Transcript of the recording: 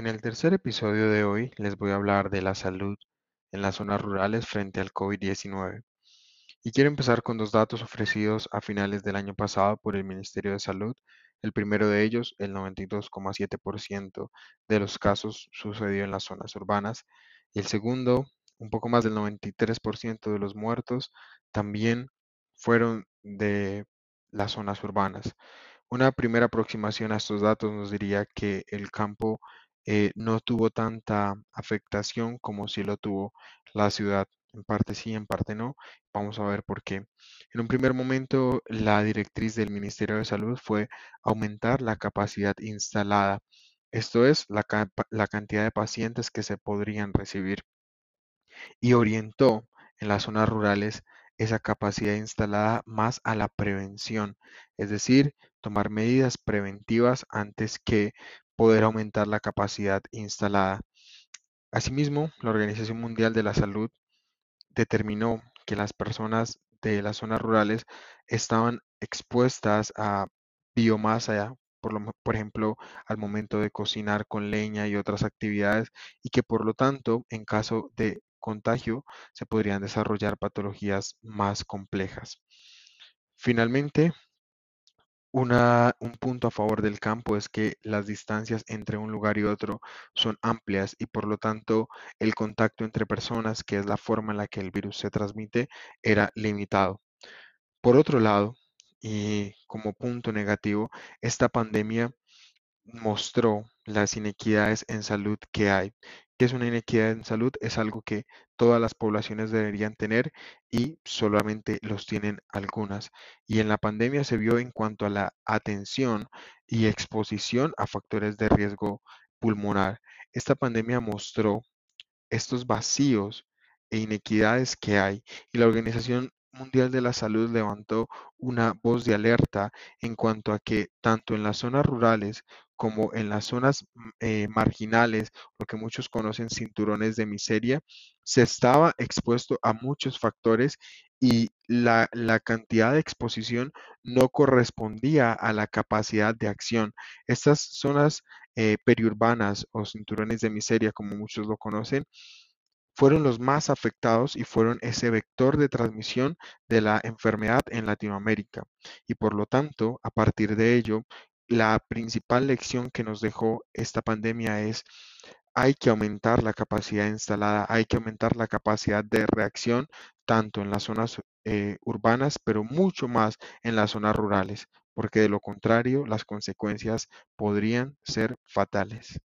En el tercer episodio de hoy les voy a hablar de la salud en las zonas rurales frente al COVID-19. Y quiero empezar con dos datos ofrecidos a finales del año pasado por el Ministerio de Salud. El primero de ellos, el 92,7% de los casos sucedió en las zonas urbanas. Y el segundo, un poco más del 93% de los muertos también fueron de las zonas urbanas. Una primera aproximación a estos datos nos diría que el campo eh, no tuvo tanta afectación como si lo tuvo la ciudad. En parte sí, en parte no. Vamos a ver por qué. En un primer momento, la directriz del Ministerio de Salud fue aumentar la capacidad instalada, esto es, la, la cantidad de pacientes que se podrían recibir, y orientó en las zonas rurales esa capacidad instalada más a la prevención, es decir, tomar medidas preventivas antes que poder aumentar la capacidad instalada. Asimismo, la Organización Mundial de la Salud determinó que las personas de las zonas rurales estaban expuestas a biomasa, por, por, ejemplo, al momento de cocinar con leña y otras actividades, y que por lo tanto, en caso de contagio se podrían desarrollar patologías más complejas. Finalmente, un punto a favor del campo es que las distancias entre un lugar y otro son amplias y por lo tanto el contacto entre personas, que es la forma en la que el virus se transmite, era limitado. Por otro lado, y como punto negativo, esta pandemia mostró las inequidades en salud que hay. ¿Qué es una inequidad en salud? Es algo que todas las poblaciones deberían tener y solamente los tienen algunas. Y en la pandemia se vio en cuanto a la atención y exposición a factores de riesgo pulmonar. Esta pandemia mostró estos vacíos e inequidades que hay y la Organización Mundial de la Salud levantó una voz de alerta en cuanto a que tanto en las zonas rurales como en las zonas mm, eh, marginales, lo que muchos conocen cinturones de miseria, se estaba expuesto a muchos factores y la, cantidad de exposición no correspondía a la capacidad de acción. Estas zonas eh, periurbanas o cinturones de miseria, como muchos lo conocen, fueron los más afectados y fueron ese vector de transmisión de la enfermedad en Latinoamérica. Y por lo tanto, a partir de ello, la principal lección que nos dejó esta pandemia es hay que aumentar la capacidad instalada, hay que aumentar la capacidad de reacción tanto en las zonas eh, urbanas, pero mucho más en las zonas rurales, porque de lo contrario las consecuencias podrían ser fatales.